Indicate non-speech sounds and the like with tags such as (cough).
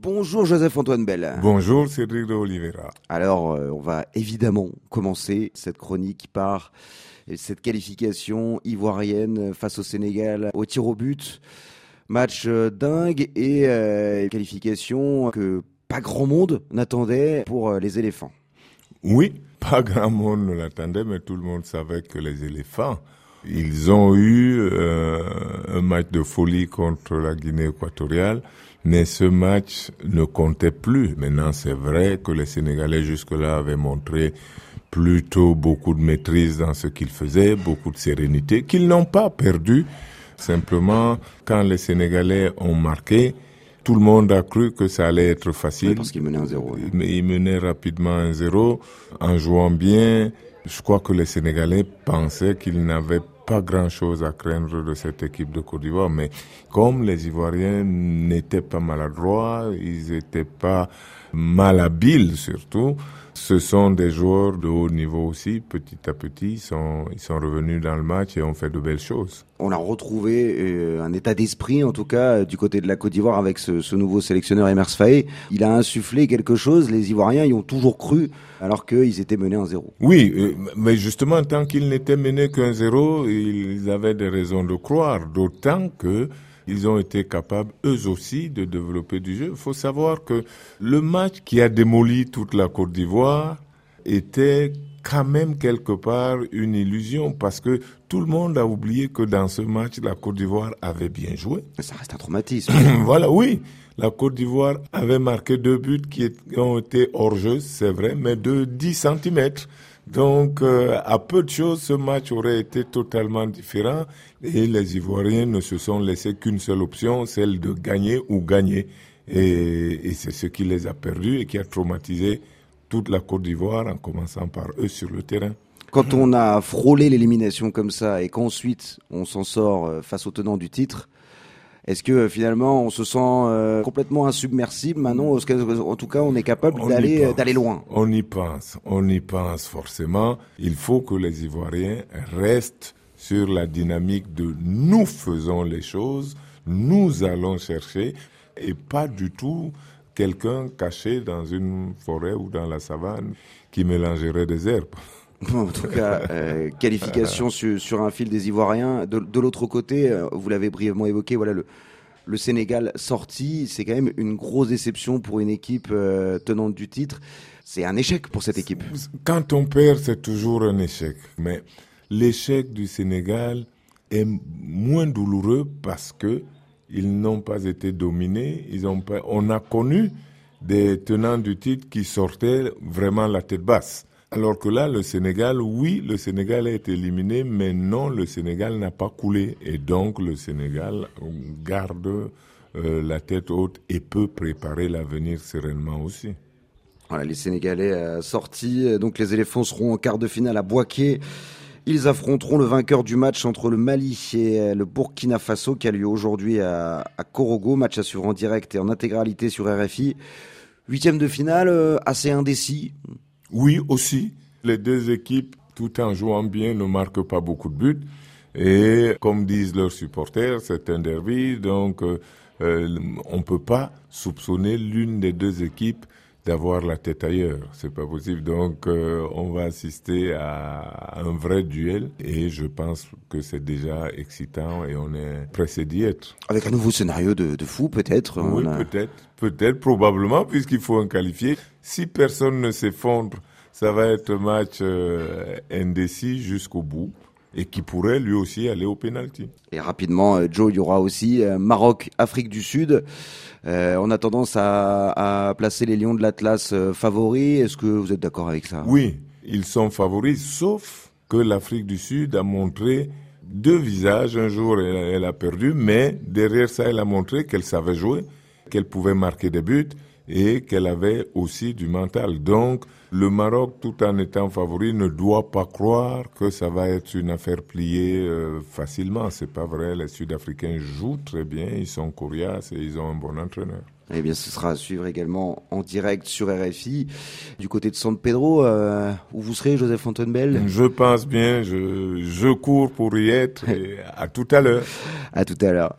Bonjour Joseph-Antoine Bell. Bonjour Cédric de Oliveira. Alors, euh, on va évidemment commencer cette chronique par cette qualification ivoirienne face au Sénégal au tir au but. Match euh, dingue et euh, qualification que pas grand monde n'attendait pour les éléphants. Oui, pas grand monde ne l'attendait, mais tout le monde savait que les éléphants, ils ont eu un match de folie contre la Guinée équatoriale. Mais ce match ne comptait plus. Maintenant, c'est vrai que les Sénégalais jusque-là avaient montré plutôt beaucoup de maîtrise dans ce qu'ils faisaient, beaucoup de sérénité, qu'ils n'ont pas perdu. Simplement, quand les Sénégalais ont marqué, tout le monde a cru que ça allait être facile. parce qu'ils menaient un zéro. Mais ils menaient rapidement un zéro en jouant bien. Je crois que les Sénégalais pensaient qu'ils n'avaient pas grand-chose à craindre de cette équipe de Côte d'Ivoire, mais comme les Ivoiriens n'étaient pas maladroits, ils n'étaient pas malhabiles surtout, ce sont des joueurs de haut niveau aussi. Petit à petit, ils sont, ils sont revenus dans le match et ont fait de belles choses. On a retrouvé euh, un état d'esprit, en tout cas, du côté de la Côte d'Ivoire avec ce, ce nouveau sélectionneur Emers Faé. Il a insufflé quelque chose. Les Ivoiriens y ont toujours cru, alors qu'ils étaient menés en zéro. Oui, euh, mais justement, tant qu'ils n'étaient menés qu'un zéro, ils avaient des raisons de croire. D'autant que ils ont été capables eux aussi de développer du jeu. Il faut savoir que le match qui a démoli toute la Côte d'Ivoire était quand même quelque part une illusion parce que tout le monde a oublié que dans ce match, la Côte d'Ivoire avait bien joué. Ça reste un traumatisme. (coughs) voilà, oui. La Côte d'Ivoire avait marqué deux buts qui ont été hors jeu, c'est vrai, mais de 10 centimètres. Donc, euh, à peu de choses, ce match aurait été totalement différent et les Ivoiriens ne se sont laissés qu'une seule option, celle de gagner ou gagner. Et, et c'est ce qui les a perdus et qui a traumatisé toute la Côte d'Ivoire en commençant par eux sur le terrain. Quand on a frôlé l'élimination comme ça et qu'ensuite on s'en sort euh, face au tenant du titre, est-ce que euh, finalement on se sent euh, complètement insubmersible maintenant En tout cas, on est capable d'aller euh, d'aller loin. On y pense, on y pense forcément. Il faut que les Ivoiriens restent sur la dynamique de nous faisons les choses, nous allons chercher, et pas du tout quelqu'un caché dans une forêt ou dans la savane qui mélangerait des herbes. (laughs) en tout cas, euh, qualification sur, un fil des Ivoiriens. De, de l'autre côté, euh, vous l'avez brièvement évoqué, voilà le, le Sénégal sorti, c'est quand même une grosse déception pour une équipe euh, tenante du titre. C'est un échec pour cette équipe. Quand on perd, c'est toujours un échec. Mais l'échec du Sénégal est moins douloureux parce que ils n'ont pas été dominés. Ils ont pas, on a connu des tenants du titre qui sortaient vraiment la tête basse. Alors que là, le Sénégal, oui, le Sénégal a été éliminé, mais non, le Sénégal n'a pas coulé. Et donc, le Sénégal garde euh, la tête haute et peut préparer l'avenir sereinement aussi. Voilà, les Sénégalais euh, sortis. Donc, les éléphants seront en quart de finale à Boaké. Ils affronteront le vainqueur du match entre le Mali et le Burkina Faso qui a lieu aujourd'hui à, à Korogo. Match à suivre en direct et en intégralité sur RFI. Huitième de finale, euh, assez indécis. Oui, aussi. Les deux équipes, tout en jouant bien, ne marquent pas beaucoup de buts. Et comme disent leurs supporters, c'est un derby, donc euh, on ne peut pas soupçonner l'une des deux équipes d'avoir la tête ailleurs. C'est pas possible. Donc, euh, on va assister à un vrai duel et je pense que c'est déjà excitant et on est pressé d'y être. Avec un nouveau scénario de, de fou, peut-être. Oui, a... peut-être, peut-être, probablement, puisqu'il faut un qualifié. Si personne ne s'effondre, ça va être un match euh, indécis jusqu'au bout et qui pourrait lui aussi aller au penalty. Et rapidement, Joe, il y aura aussi Maroc, Afrique du Sud. Euh, on a tendance à, à, placer les Lions de l'Atlas favoris. Est-ce que vous êtes d'accord avec ça? Oui, ils sont favoris, sauf que l'Afrique du Sud a montré deux visages. Un jour, elle, elle a perdu, mais derrière ça, elle a montré qu'elle savait jouer, qu'elle pouvait marquer des buts et qu'elle avait aussi du mental. Donc, le Maroc, tout en étant favori, ne doit pas croire que ça va être une affaire pliée euh, facilement. C'est pas vrai. Les Sud-Africains jouent très bien, ils sont coriaces et ils ont un bon entraîneur. Eh bien, ce sera à suivre également en direct sur RFI. Du côté de San Pedro, euh, où vous serez, Joseph Fontainebelle Je pense bien, je, je cours pour y être. (laughs) Et à tout à l'heure. À tout à l'heure.